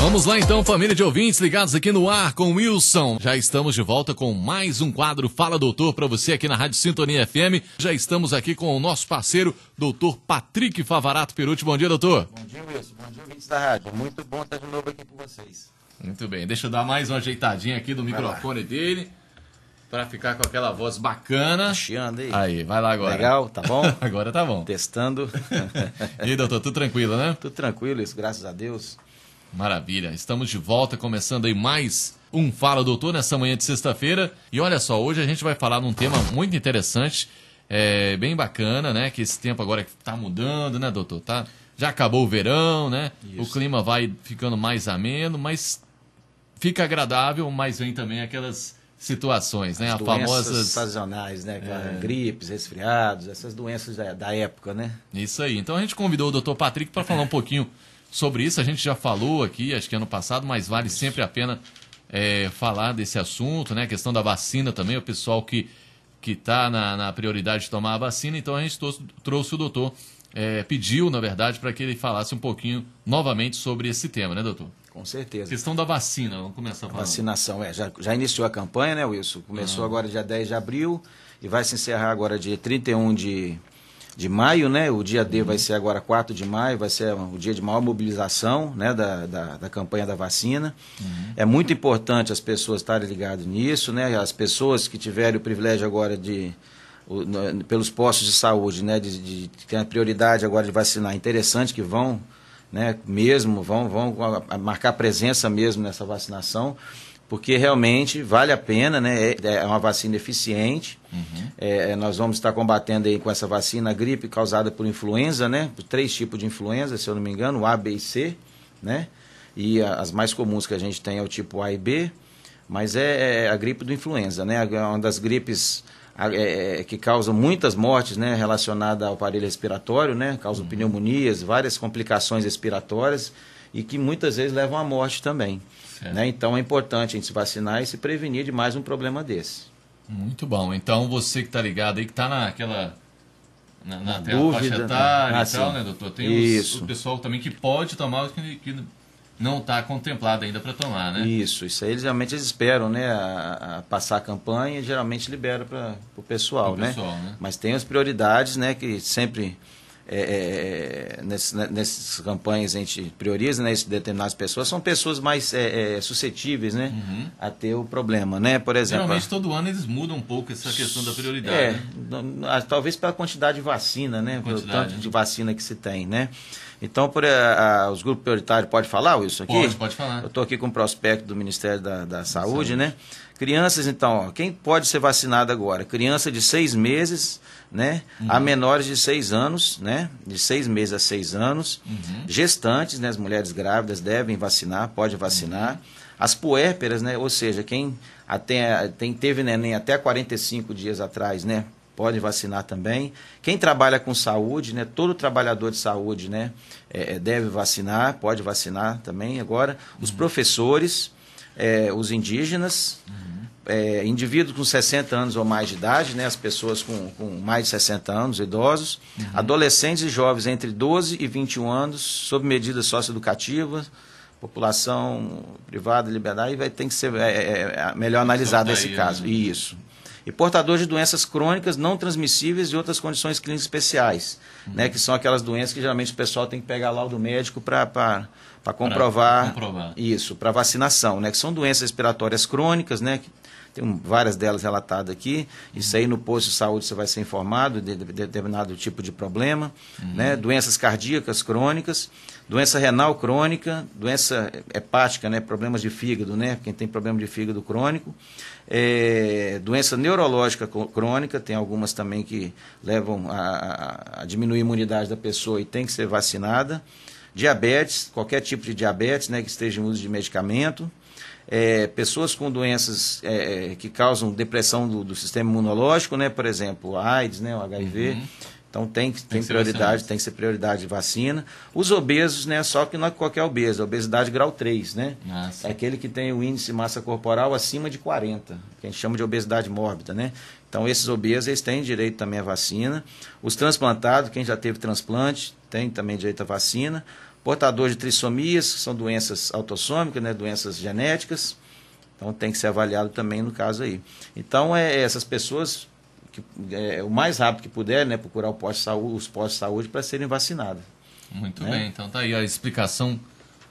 Vamos lá então, família de ouvintes ligados aqui no ar com o Wilson. Já estamos de volta com mais um quadro Fala Doutor para você aqui na Rádio Sintonia FM. Já estamos aqui com o nosso parceiro, doutor Patrick Favarato Perucci. Bom dia, doutor. Bom dia, Wilson. Bom dia, ouvintes da rádio. Muito bom estar de novo aqui com vocês. Muito bem, deixa eu dar mais uma ajeitadinha aqui do microfone dele para ficar com aquela voz bacana. Chiando aí. Aí, vai lá agora. Legal, tá bom? agora tá bom. Testando. e aí, doutor, tudo tranquilo, né? Tudo tranquilo, isso, graças a Deus. Maravilha, estamos de volta, começando aí mais um Fala Doutor nessa manhã de sexta-feira. E olha só, hoje a gente vai falar num tema muito interessante, é, bem bacana, né? Que esse tempo agora está mudando, né, doutor? Tá, já acabou o verão, né? Isso. O clima vai ficando mais ameno, mas fica agradável, mas vem também aquelas situações, né? As famosas sazonais, né? É... Gripes, resfriados, essas doenças da, da época, né? Isso aí. Então a gente convidou o doutor Patrick para falar um pouquinho sobre isso. A gente já falou aqui, acho que ano passado, mas vale sempre a pena é, falar desse assunto, né? A questão da vacina também, o pessoal que que está na, na, prioridade de tomar a vacina, então a gente trouxe, trouxe o doutor, é, pediu, na verdade, para que ele falasse um pouquinho novamente sobre esse tema, né, doutor? Com certeza. Questão da vacina, vamos começar a falar. Vacinação, é. Já, já iniciou a campanha, né, Wilson? Começou ah. agora dia 10 de abril e vai se encerrar agora dia 31 de, de maio, né? O dia D vai ser agora 4 de maio, vai ser o dia de maior mobilização né? da, da, da campanha da vacina. Uhum. É muito importante as pessoas estarem ligadas nisso, né? As pessoas que tiverem o privilégio agora de no, pelos postos de saúde, né? De, de, de ter a prioridade agora de vacinar, interessante que vão, né? Mesmo, vão, vão marcar presença mesmo nessa vacinação porque realmente vale a pena, né? É, é uma vacina eficiente. Uhum. É, é, nós vamos estar combatendo aí com essa vacina a gripe causada por influenza, né? Por três tipos de influenza, se eu não me engano, A, B e C, né? E a, as mais comuns que a gente tem é o tipo A e B, mas é, é a gripe do influenza, né? É uma das gripes é, que causam muitas mortes, né? Relacionada ao aparelho respiratório, né? Causam uhum. pneumonias, várias complicações respiratórias e que muitas vezes levam à morte também. Né? Então é importante a gente se vacinar e se prevenir de mais um problema desse. Muito bom. Então você que está ligado aí, que está naquela. Na, na, na dúvida, faixa etária ah, e tal, né, doutor? Tem Isso. Os, o pessoal também que pode tomar, que, que não está contemplado ainda para tomar, né? Isso, isso aí geralmente eles esperam, né, a, a passar a campanha e geralmente libera para o pessoal, né? pessoal, né? Mas tem as prioridades, né, que sempre é, é, é nessas, né, nessas campanhas a gente prioriza né, determinadas pessoas, são pessoas mais é, é, suscetíveis né, uhum. a ter o problema. Né? Por exemplo, Geralmente todo ano eles mudam um pouco essa questão da prioridade. É, né? talvez pela quantidade de vacina, né? Pelo tanto de vacina que se tem. Né? Então, por, a, a, os grupos prioritários, pode falar, Wilson, aqui? Pode, pode falar. Eu estou aqui com o prospecto do Ministério da, da Saúde, Saúde, né? Crianças, então, ó, quem pode ser vacinado agora? Criança de seis meses, né? Uhum. A menores de seis anos, né? De seis meses a seis anos. Uhum. Gestantes, né? As mulheres grávidas devem vacinar, pode vacinar. Uhum. As puérperas, né? Ou seja, quem até, tem, teve neném até 45 dias atrás, né? Pode vacinar também. Quem trabalha com saúde, né? Todo trabalhador de saúde, né? É, é deve vacinar, pode vacinar também. Agora, os uhum. professores, é, os indígenas, uhum é, indivíduos com 60 anos ou mais de idade, né, as pessoas com, com mais de 60 anos, idosos, uhum. adolescentes e jovens entre 12 e 21 anos, sob medidas socioeducativas, população privada, liberdade, vai ter que ser é, é, é melhor analisado esse caso. Né? Isso. E portadores de doenças crônicas não transmissíveis e outras condições clínicas especiais, uhum. né, que são aquelas doenças que geralmente o pessoal tem que pegar lá do médico para para comprovar, comprovar, isso, para vacinação, né? Que são doenças respiratórias crônicas, né? Que tem várias delas relatadas aqui. Isso aí no posto de saúde você vai ser informado de, determinado tipo de problema. Uhum. Né? Doenças cardíacas crônicas, doença renal crônica, doença hepática, né? problemas de fígado, né? quem tem problema de fígado crônico. É, doença neurológica crônica, tem algumas também que levam a, a diminuir a imunidade da pessoa e tem que ser vacinada. Diabetes, qualquer tipo de diabetes né, que esteja em uso de medicamento é, pessoas com doenças é, é, que causam depressão do, do, sistema imunológico, né? Por exemplo, a AIDS, né? O HIV. Uhum. Então tem, tem, tem prioridade, tem que ser prioridade de vacina. Os obesos, né? Só que não é qualquer obeso, é obesidade grau 3, né? Nossa. É aquele que tem o índice de massa corporal acima de 40, que a gente chama de obesidade mórbida, né? Então esses obesos, eles têm direito também à vacina. Os transplantados, quem já teve transplante, tem também direito à vacina. Portador de trissomias, que são doenças autossômicas, né, doenças genéticas. Então tem que ser avaliado também no caso aí. Então é essas pessoas que, é, o mais rápido que puder, né, procurar o posto -saúde, os postos de saúde para serem vacinados. Muito né? bem, então tá aí a explicação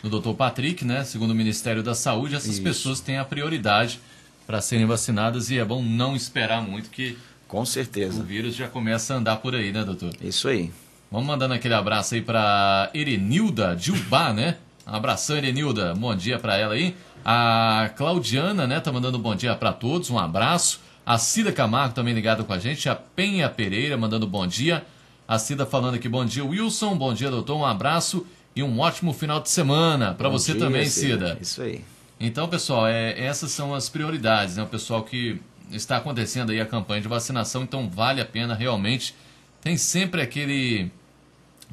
do Dr. Patrick, né? Segundo o Ministério da Saúde, essas Isso. pessoas têm a prioridade para serem vacinadas e é bom não esperar muito que com certeza o vírus já começa a andar por aí, né, doutor? Isso aí. Vamos mandando aquele abraço aí para Erenilda Dilbá, né? Um abração, Erenilda. Bom dia para ela aí. A Claudiana, né, tá mandando bom dia para todos. Um abraço. A Cida Camargo também ligada com a gente. A Penha Pereira mandando bom dia. A Cida falando aqui bom dia, Wilson. Bom dia, doutor. Um abraço e um ótimo final de semana para você dia, também, Cida. Isso aí. Então, pessoal, é, essas são as prioridades, né? O pessoal que está acontecendo aí a campanha de vacinação, então vale a pena realmente. Tem sempre aquele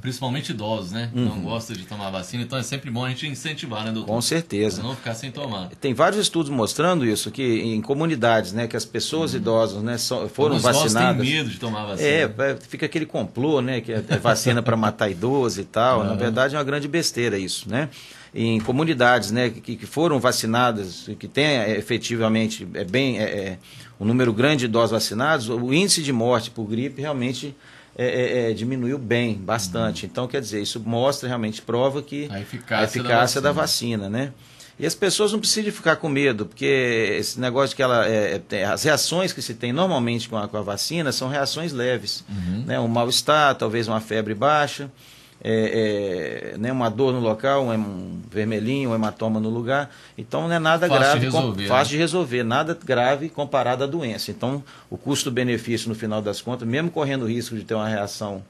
Principalmente idosos, né? Uhum. Não gosta de tomar vacina, então é sempre bom a gente incentivar, né, doutor? Com certeza. Pra não ficar sem tomar. Tem vários estudos mostrando isso, que em comunidades, né, que as pessoas uhum. idosas, né, foram Alguns vacinadas. têm medo de tomar vacina. É, é, fica aquele complô, né, que é, é vacina para matar idoso e tal. Uhum. Na verdade é uma grande besteira isso, né? Em comunidades, né, que, que foram vacinadas, que tem é, efetivamente é bem é, é, um número grande de idosos vacinados, o índice de morte por gripe realmente é, é, é, diminuiu bem, bastante. Uhum. Então, quer dizer, isso mostra realmente, prova que a eficácia, a eficácia da, vacina. da, vacina. né? E as pessoas não precisam ficar com medo, porque esse negócio que ela. É, é as reações que se tem normalmente com a, com a vacina são reações leves. Uhum. Né? Um mal-estar, talvez uma febre baixa é, é, né, uma dor no local, um vermelhinho, um hematoma no lugar. Então não é nada fácil grave, de resolver, com, fácil né? de resolver, nada grave comparado à doença. Então o custo-benefício no final das contas, mesmo correndo o risco de ter uma reação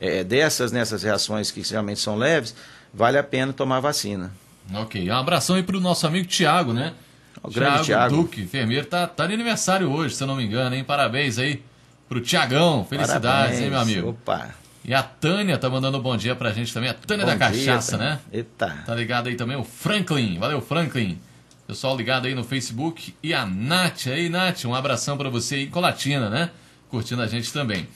é, dessas, nessas reações que geralmente são leves, vale a pena tomar vacina. Ok, um abração aí para o nosso amigo Tiago, né? O grande Tiago Duque, enfermeiro, tá, tá de aniversário hoje, se eu não me engano, hein? Parabéns aí pro Tiagão, felicidades, Parabéns. hein, meu amigo? Opa! E a Tânia tá mandando um bom dia pra gente também. A Tânia bom da Cachaça, dia, né? Eita. Tá ligado aí também o Franklin. Valeu, Franklin. Pessoal ligado aí no Facebook. E a Nath aí, Nath, um abração para você aí, Colatina, né? Curtindo a gente também.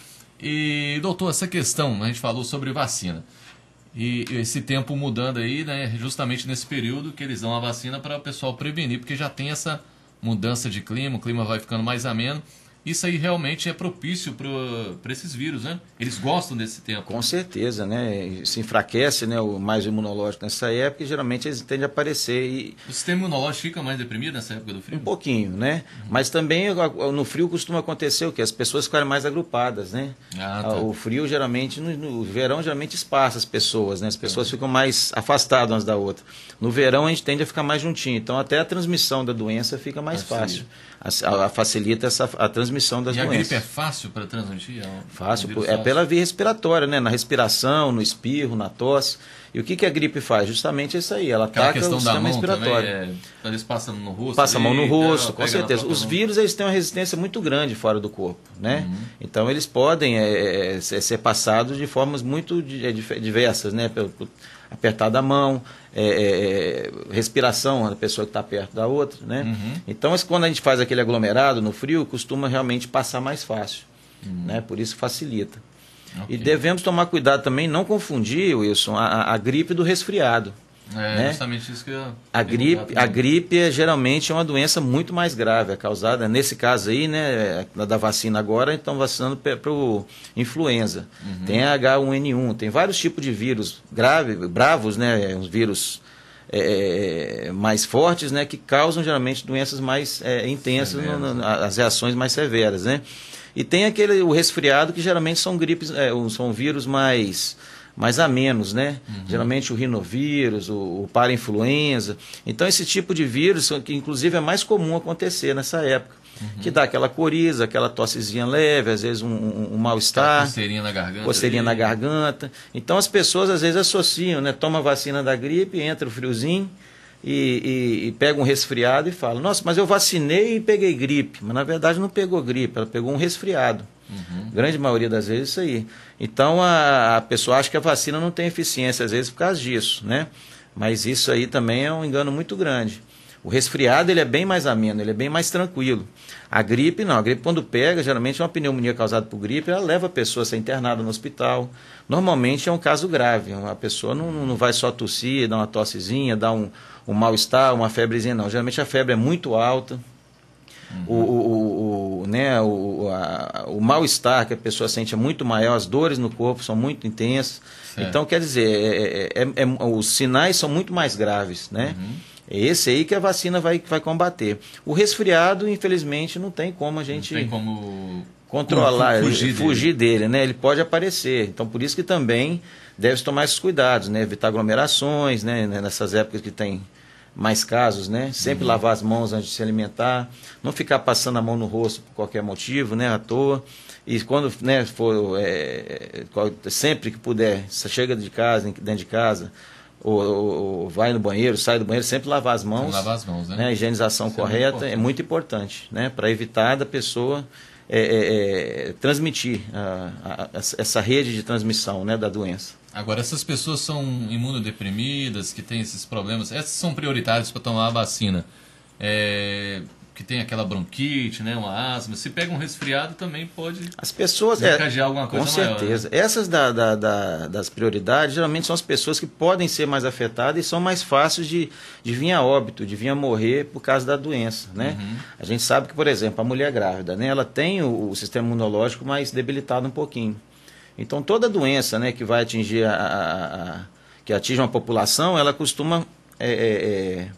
E, doutor, essa questão, a gente falou sobre vacina. E esse tempo mudando aí, né? Justamente nesse período que eles dão a vacina para o pessoal prevenir, porque já tem essa mudança de clima, o clima vai ficando mais ameno isso aí realmente é propício para esses vírus, né? Eles gostam desse tempo. Com certeza, né? Se enfraquece né, o mais imunológico nessa época e geralmente eles tendem a aparecer. E... O sistema imunológico fica mais deprimido nessa época do frio? Um pouquinho, né? Uhum. Mas também no frio costuma acontecer o quê? As pessoas ficarem mais agrupadas, né? Ah, tá. O frio geralmente, no, no, verão geralmente espaça as pessoas, né? As pessoas ficam mais afastadas umas da outra. No verão a gente tende a ficar mais juntinho, então até a transmissão da doença fica mais fácil. A, a, facilita essa, a transmissão das e doenças. E a gripe é fácil para transmitir? É um, fácil, é pela via respiratória, né? Na respiração, no espirro, na tosse. E o que, que a gripe faz? Justamente isso aí, ela Aquela ataca o sistema respiratório. É, eles passam no rosto. Passa a mão no rosto, com certeza. Os vírus eles têm uma resistência muito grande fora do corpo, né? Uhum. Então eles podem é, é, ser passados de formas muito diversas, né? Apertar da mão, é, é, é, respiração da pessoa que está perto da outra, né? Uhum. Então, quando a gente faz aquele aglomerado no frio, costuma realmente passar mais fácil, uhum. né? Por isso facilita. Okay. E devemos tomar cuidado também, não confundir, Wilson, a, a gripe do resfriado. É né? justamente isso que eu a gripe, a gripe é, geralmente é uma doença muito mais grave, é causada, nesse caso aí, né, da vacina agora, estão vacinando para o influenza. Uhum. Tem H1N1, tem vários tipos de vírus graves, bravos, né, uns vírus é, mais fortes, né, que causam geralmente doenças mais é, intensas, no, no, as reações mais severas, né. E tem aquele, o resfriado, que geralmente são gripes, é, são vírus mais mais a menos, né? Uhum. Geralmente o rinovírus, o, o parainfluenza. Então, esse tipo de vírus, que inclusive é mais comum acontecer nessa época. Uhum. Que dá aquela coriza, aquela tossezinha leve, às vezes um, um, um mal-estar. Coceirinha na garganta. Coceirinha na garganta. Então as pessoas às vezes associam, né? Toma a vacina da gripe, entra o friozinho e, e, e pega um resfriado e fala: Nossa, mas eu vacinei e peguei gripe. Mas na verdade não pegou gripe, ela pegou um resfriado. Uhum. Grande maioria das vezes isso aí. Então a, a, pessoa acha que a vacina não tem eficiência, às vezes, por causa disso, né? Mas isso aí também é um engano muito grande. O resfriado ele é bem mais ameno, ele é bem mais tranquilo. A gripe não, a gripe quando pega, geralmente é uma pneumonia causada por gripe, ela leva a pessoa a ser internada no hospital. Normalmente é um caso grave, a pessoa não, não vai só tossir, dar uma tossezinha, dar um, um mal-estar, uma febrezinha, não. Geralmente a febre é muito alta, Uhum. O, o, o, né, o, o mal-estar que a pessoa sente é muito maior, as dores no corpo são muito intensas. Certo. Então, quer dizer, é, é, é, é, os sinais são muito mais graves, né? Uhum. É esse aí que a vacina vai, vai combater. O resfriado, infelizmente, não tem como a gente não tem como controlar, fugir, fugir dele. dele. né? Ele pode aparecer. Então, por isso que também deve tomar esses cuidados, né? Evitar aglomerações, né? Nessas épocas que tem mais casos, né? Sempre uhum. lavar as mãos antes de se alimentar, não ficar passando a mão no rosto por qualquer motivo, né? À toa. E quando né, for, é, sempre que puder, chega de casa, dentro de casa, ou, ou, vai no banheiro, sai do banheiro, sempre lavar as mãos. Lavar as mãos, né? né? A higienização Isso é correta é muito, é muito importante, né? Para evitar da pessoa é, é, é transmitir a, a, a, essa rede de transmissão né, da doença. Agora, essas pessoas são imunodeprimidas, que têm esses problemas, essas são prioritárias para tomar a vacina. É, que tem aquela bronquite, né, uma asma, se pega um resfriado também pode as pessoas é, alguma coisa com certeza. Maior, né? Essas da, da, da, das prioridades geralmente são as pessoas que podem ser mais afetadas e são mais fáceis de, de vir a óbito, de vir a morrer por causa da doença, né? Uhum. A gente sabe que, por exemplo, a mulher grávida, né, ela tem o, o sistema imunológico mais debilitado um pouquinho. Então toda doença, né, que vai atingir a, a, a que atinge uma população, ela costuma é, é, é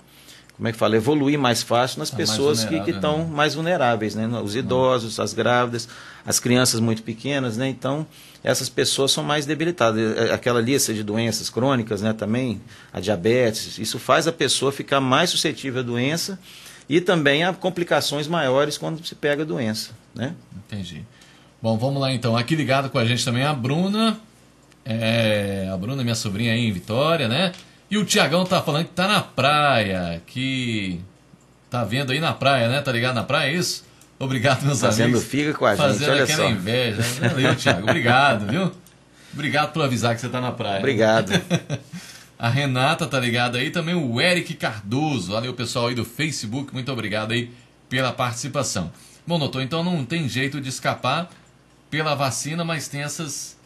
como é que fala, evoluir mais fácil nas tá pessoas que estão né? mais vulneráveis, né? Os idosos, as grávidas, as crianças muito pequenas, né? Então, essas pessoas são mais debilitadas. É, aquela lista de doenças crônicas, né? Também, a diabetes, isso faz a pessoa ficar mais suscetível à doença e também a complicações maiores quando se pega a doença, né? Entendi. Bom, vamos lá então. Aqui ligado com a gente também a Bruna, é, a Bruna, minha sobrinha aí em Vitória, né? E o Tiagão tá falando que tá na praia, que tá vendo aí na praia, né? Tá ligado na praia, é isso? Obrigado, meus Fazendo amigos. Fazendo figa com a Fazendo gente, olha aquela só. inveja. Valeu, Tiago. Obrigado, viu? Obrigado por avisar que você tá na praia. Obrigado. a Renata tá ligada aí, também o Eric Cardoso. Valeu, pessoal aí do Facebook. Muito obrigado aí pela participação. Bom, doutor, então não tem jeito de escapar pela vacina, mas tem essas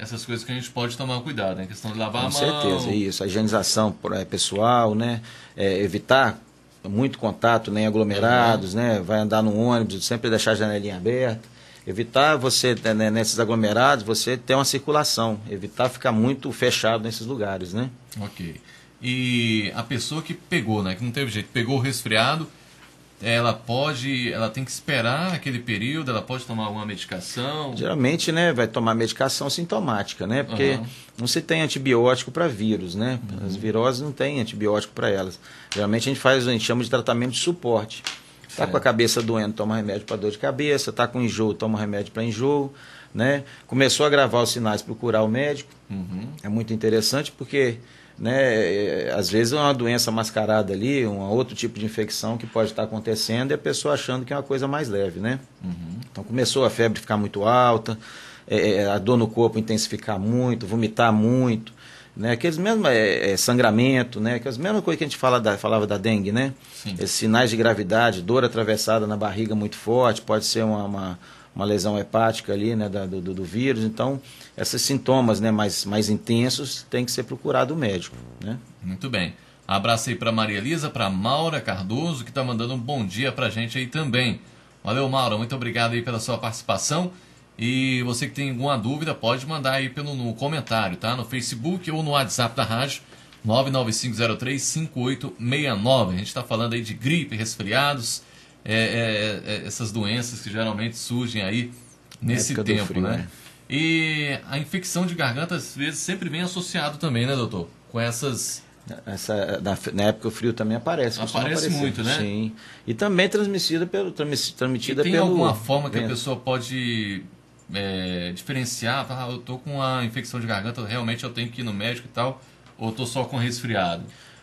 essas coisas que a gente pode tomar cuidado, né? A questão de lavar Com a mão. Com certeza, isso. A higienização é, pessoal, né? É, evitar muito contato, nem aglomerados, uhum. né? Vai andar no ônibus, sempre deixar a janelinha aberta. Evitar você, né, né, nesses aglomerados, você ter uma circulação. Evitar ficar muito fechado nesses lugares, né? Ok. E a pessoa que pegou, né? Que não teve jeito, pegou o resfriado, ela pode, ela tem que esperar aquele período, ela pode tomar alguma medicação? Geralmente, né, vai tomar medicação sintomática, né? Porque uhum. não se tem antibiótico para vírus, né? Uhum. As viroses não tem antibiótico para elas. Geralmente a gente faz, a gente chama de tratamento de suporte. Tá com a cabeça doendo, toma remédio para dor de cabeça, tá com enjoo, toma remédio para enjoo, né? Começou a gravar os sinais, procurar o médico. Uhum. É muito interessante porque né? É, às vezes é uma doença mascarada ali, um outro tipo de infecção que pode estar acontecendo e a pessoa achando que é uma coisa mais leve, né? Uhum. Então começou a febre ficar muito alta, é, é, a dor no corpo intensificar muito, vomitar muito, né? Aqueles mesmos é, é, sangramento, né? Aquelas mesmas coisas que a gente fala da, falava da dengue, né? Sim. Esses sinais de gravidade, dor atravessada na barriga muito forte, pode ser uma, uma uma lesão hepática ali, né, da, do, do, vírus. Então, esses sintomas, né, mais, mais intensos, tem que ser procurado o médico, né? Muito bem. Abraço aí para Maria Elisa, para Maura Cardoso, que está mandando um bom dia para a gente aí também. Valeu, Maura, muito obrigado aí pela sua participação. E você que tem alguma dúvida, pode mandar aí pelo no comentário, tá? No Facebook ou no WhatsApp da rádio, 995035869. A gente está falando aí de gripe, resfriados, é, é, é, essas doenças que geralmente surgem aí nesse tempo, frio, né? né? E a infecção de garganta, às vezes, sempre vem associado também, né, doutor? Com essas... Essa, na, na época o frio também aparece. Aparece muito, né? Sim. E também transmitida pelo, transmitida e tem pelo... alguma forma que a pessoa pode é, diferenciar? Ah, eu tô com uma infecção de garganta, realmente eu tenho que ir no médico e tal, ou tô só com resfriado?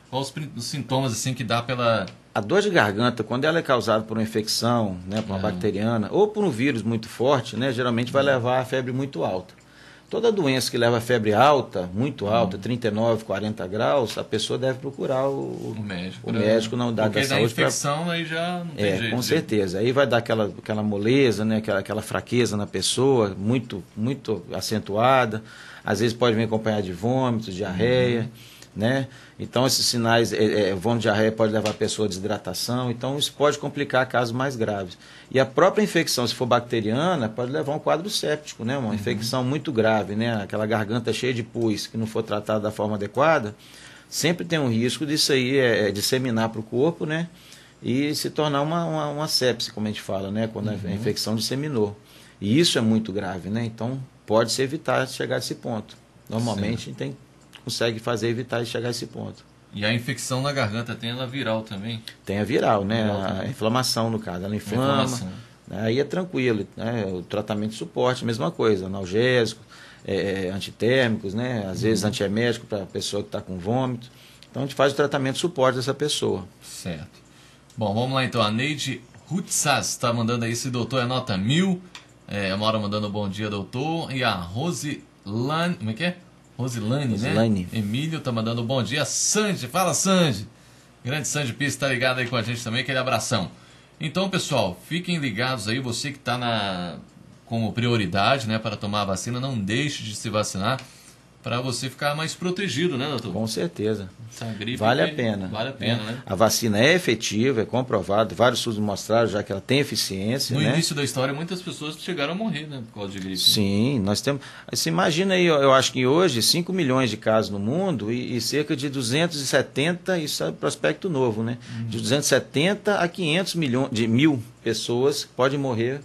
Quais os sintomas assim que dá pela a dor de garganta, quando ela é causada por uma infecção, né, por uma é. bacteriana, ou por um vírus muito forte, né, geralmente vai levar a febre muito alta. Toda doença que leva febre alta, muito alta, 39, 40 graus, a pessoa deve procurar o, O médico. o né? médico não dá da Porque da saúde pra- infecção aí já não tem É, jeito. com de- certeza. Aí vai dar aquela, aquela moleza, né? aquela, aquela fraqueza na pessoa, muito, muito acentuada. Às vezes pode vir acompanhar de vômitos, diarreia, Uhum. Né? Então esses sinais, é, é, vômito, diarreia pode levar a pessoa a desidratação, então isso pode complicar casos mais graves. E a própria infecção, se for bacteriana, pode levar a um quadro séptico, né? Uhum. Uma infecção muito grave, né? Aquela garganta cheia de pus que não for tratada da forma adequada, sempre tem um risco disso aí é, é, disseminar para o corpo, né? E se tornar uma, uma, uma sepse, como a gente fala, né? Quando a infecção disseminou. E isso é muito grave, né? Então pode se evitar chegar a esse ponto. Normalmente gente tem, consegue fazer evitar de chegar a esse ponto. E a infecção na garganta tem ela viral também. Tem a viral, né? Viral A inflamação, no caso. Ela inflama. Inflamação. né? Aí é tranquilo. Né? O tratamento de suporte, mesma coisa. Analgésico, é, antitérmicos, né? Às vezes antiemético para a pessoa que está com vômito. Então a gente faz o tratamento de suporte dessa pessoa. Certo. Bom, vamos lá então. A Neide Rutsas está mandando aí esse doutor é nota mil. É, a Maura mandando bom dia, doutor. E a Rosilane. Como é que é? Rosilane, Rosilane. né? Emílio tá mandando bom dia. Sandy, fala Sandy. Grande Sandy Pires está ligado aí com a gente também, aquele abração. Então, pessoal, fiquem ligados aí, você que está na como prioridade, né, para tomar a vacina, não deixe de se vacinar para você ficar mais protegido, né, doutor? Com certeza. Essa gripe Vale a pena. Vale a pena, né? né? A vacina é efetiva, é comprovado. Vários estudos mostraram já que ela tem eficiência. No né? início da história, muitas pessoas chegaram a morrer, né? Por causa de gripe. Sim, nós temos. Você imagina aí, eu eu acho que hoje 5 milhões de casos no mundo e, e cerca de 270, isso é prospecto novo, né? Uhum. De 270 a 500 milhões de mil pessoas podem morrer.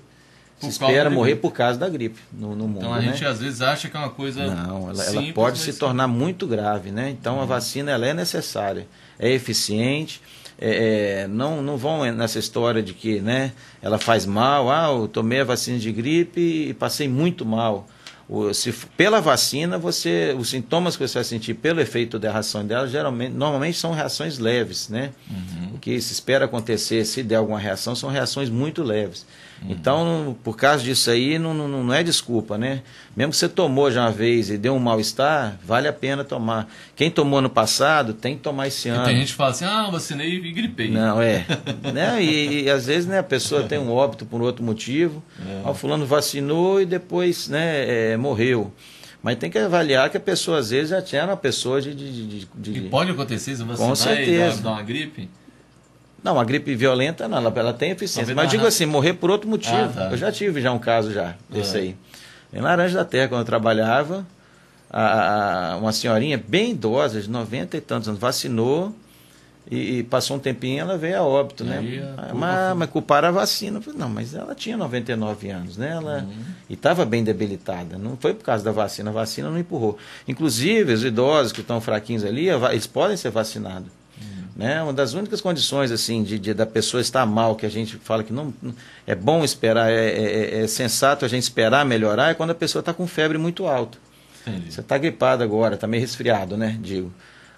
Se espera morrer por causa da gripe no, no mundo. Então a né? gente às vezes acha que é uma coisa. Não, ela, ela simples, pode mas se tornar muito grave, né? Então a vacina ela é necessária, é eficiente. é, é, não, não vão nessa história de que né, ela faz mal, ah, eu tomei a vacina de gripe e passei muito mal. O, se, pela vacina, você, os sintomas que você vai sentir pelo efeito da reação dela, geralmente, normalmente são reações leves, né? O que se espera acontecer, se der alguma reação, são reações muito leves. Então, por causa disso aí, não, não, não é desculpa, né? Mesmo que você tomou já uma vez e deu um mal-estar, vale a pena tomar. Quem tomou no passado, tem que tomar esse E ano. tem gente que fala assim, ah, vacinei e gripei. Não, é. né? E, e, às vezes né, a pessoa tem um óbito por outro motivo. É. Ah, O fulano vacinou e depois né, é, morreu. Mas tem que avaliar que a pessoa, às vezes, já tinha uma pessoa de. de, de- de- E pode acontecer se vacinar Com e certeza. dar uma gripe? Não, a gripe violenta não, ela, ela tem eficiência. Mas na digo assim, morrer por outro motivo. Ah, tá. Eu já tive já um caso já, desse É. aí. Em Laranja da Terra, quando eu trabalhava, a- a- uma senhorinha bem idosa, de 90 e tantos anos, vacinou e, e passou um tempinho ela veio a óbito, E né? aí Ah, mas, mas culparam a vacina. Eu falei, não, mas ela tinha 99 anos, né? Ela, Uhum. E estava bem debilitada. Não foi por causa da vacina, a vacina não empurrou. Inclusive, os idosos que estão fraquinhos ali, eles podem ser vacinados. Né? Uma das únicas condições assim de, de- da pessoa estar mal, que a gente fala que não não- é bom esperar, é, é- é sensato a gente esperar melhorar, é quando a pessoa está com febre muito alta. Entendi. Você está gripado agora, está meio resfriado, né? Digo.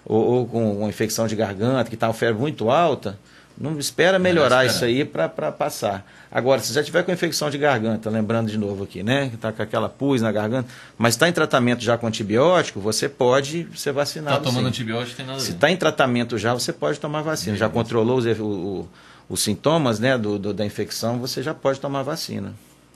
Ou, ou com uma infecção de garganta, que está com febre muito alta, não espera melhorar esperar. isso aí para passar. Agora, se já tiver com infecção de garganta, lembrando de novo aqui, né? Que está com aquela pus na garganta, mas está em tratamento já com antibiótico, você pode ser vacinado. Tá tomando sim. antibiótico tem nada a Se ver. está em tratamento já, você pode tomar vacina. Já controlou os, o- o- os sintomas né, do, do- da infecção, você já pode tomar vacina.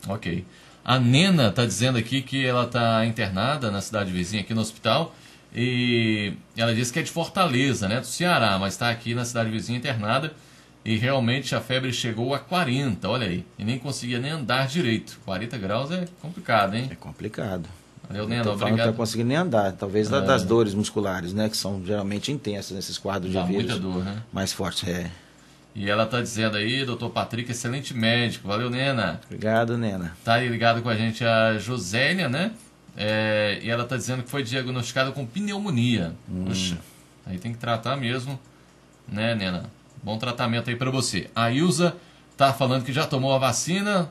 Ok. A Nena está dizendo aqui que ela está internada na cidade vizinha, aqui no hospital. E ela disse que é de Fortaleza, né? Do Ceará, mas está aqui na cidade vizinha internada. E realmente a febre chegou a 40, olha aí. E nem conseguia nem andar direito. 40 graus é complicado, hein? É complicado. Valeu, Não que obrigado. tá conseguindo nem andar. Talvez É. das dores musculares, né? Que são geralmente intensas nesses quadros Dá de vírus. muita dor, né? Mais fortes, é. E ela está dizendo aí, doutor Patrick, excelente médico. Valeu, Nena. Obrigado, Nena. Tá aí ligado com a gente a Josélia, né? É, e ela tá dizendo que foi diagnosticada com pneumonia. Puxa, aí tem que tratar mesmo, né, Nena? Bom tratamento aí pra você. A Ilza tá falando que já tomou a vacina.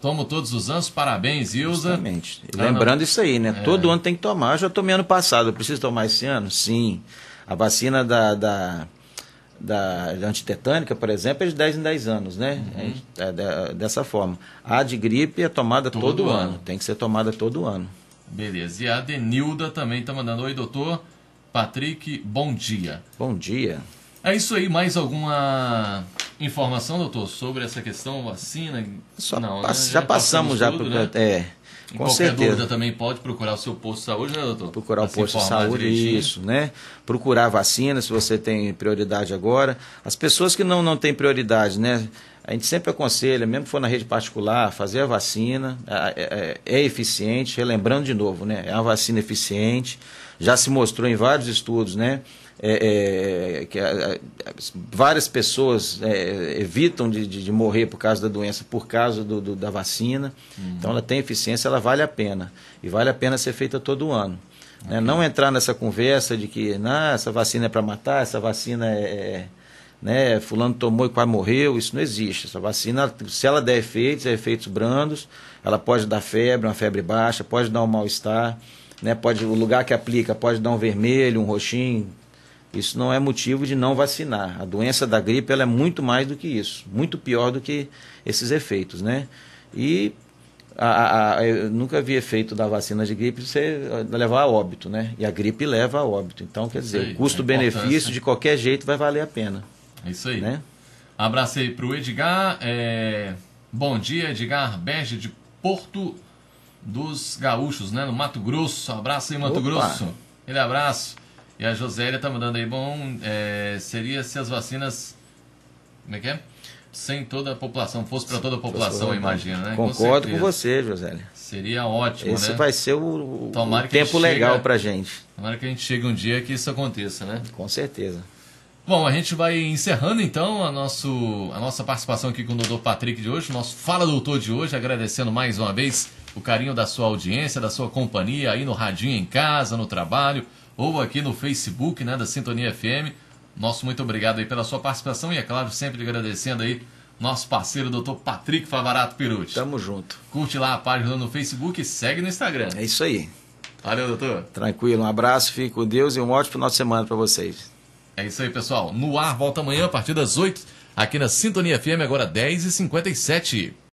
Tomo todos os anos. Parabéns, Ilza. Justamente. E Ah, Lembrando isso aí, né? É. Todo ano tem que tomar. Eu já tomei ano passado. Eu preciso tomar esse ano? Sim. A vacina da, da, da, da antitetânica, por exemplo, é de 10 em 10 anos, né? É, é, de- dessa forma. A de gripe é tomada Todo todo, ano. ano. Tem que ser tomada todo ano. Beleza. E a Denilda também está mandando. Oi, doutor. Patrick, bom dia. Bom dia. É isso aí. Mais alguma informação, doutor, sobre essa questão vacina? Só Não, né? já, já, passamos, já. Tudo, né? É. Com qualquer certeza. dúvida também pode procurar o seu posto de saúde, né, doutor? Procurar o posto de saúde, direitinho. isso, né? Procurar vacina, se você tem prioridade agora. As pessoas que não, não têm prioridade, né? A gente sempre aconselha, mesmo que for na rede particular, fazer a vacina. É, é, é eficiente, relembrando de novo, né? É uma vacina eficiente. Já se mostrou em vários estudos, né? É, é, que a, a, várias pessoas é, evitam de, de, de, morrer por causa da doença por causa do, do, da vacina. Uhum. Então ela tem eficiência, ela vale a pena. E vale a pena ser feita todo ano. Né? Okay. Né? Não entrar nessa conversa de que nah, essa vacina é para matar, essa vacina é, é. Né, fulano tomou e quase morreu, isso não existe. Essa vacina, se ela der efeitos, é efeitos brandos, ela pode dar febre, uma febre baixa, pode dar um mal-estar, né, pode, o lugar que aplica pode dar um vermelho, um roxinho, isso não é motivo de não vacinar. A doença da gripe ela é muito mais do que isso, muito pior do que esses efeitos, né? E a, a, eu nunca vi efeito da vacina de gripe você levar a óbito, né? E a gripe leva a óbito. Então, quer dizer, custo-benefício de qualquer jeito vai valer a pena. É isso aí. Né? Abraço aí para o Edgar. É... Bom dia, Edgar Berge de Porto dos Gaúchos, né? No Mato Grosso. Abraço aí, Mato Opa. Grosso. Aquele abraço. E a Josélia tá mandando aí, bom, é, seria se as vacinas. Como é que é? Sem toda a população, fosse para toda a população, imagina, né? Concordo com, com você, Josélia. Seria ótimo, Esse né? vai ser o, o tempo legal para gente. Tomara que a gente chegue um dia que isso aconteça, né? Com certeza. Bom, a gente vai encerrando então a, nosso, a nossa participação aqui com o doutor Patrick de hoje, nosso Fala Doutor de hoje, agradecendo mais uma vez o carinho da sua audiência, da sua companhia aí no radinho em casa, no trabalho ou aqui no Facebook né, da Sintonia FM. Nosso muito obrigado aí pela sua participação e, é claro, sempre agradecendo aí nosso parceiro, doutor Patrick Favarato Piruti. Tamo junto. Curte lá a página no Facebook e segue no Instagram. É isso aí. Valeu, doutor. Tranquilo, um abraço, fique com Deus e um ótimo final de semana para vocês. É isso aí, pessoal. No ar, volta amanhã a partir das 8, aqui na Sintonia FM, agora 10h57.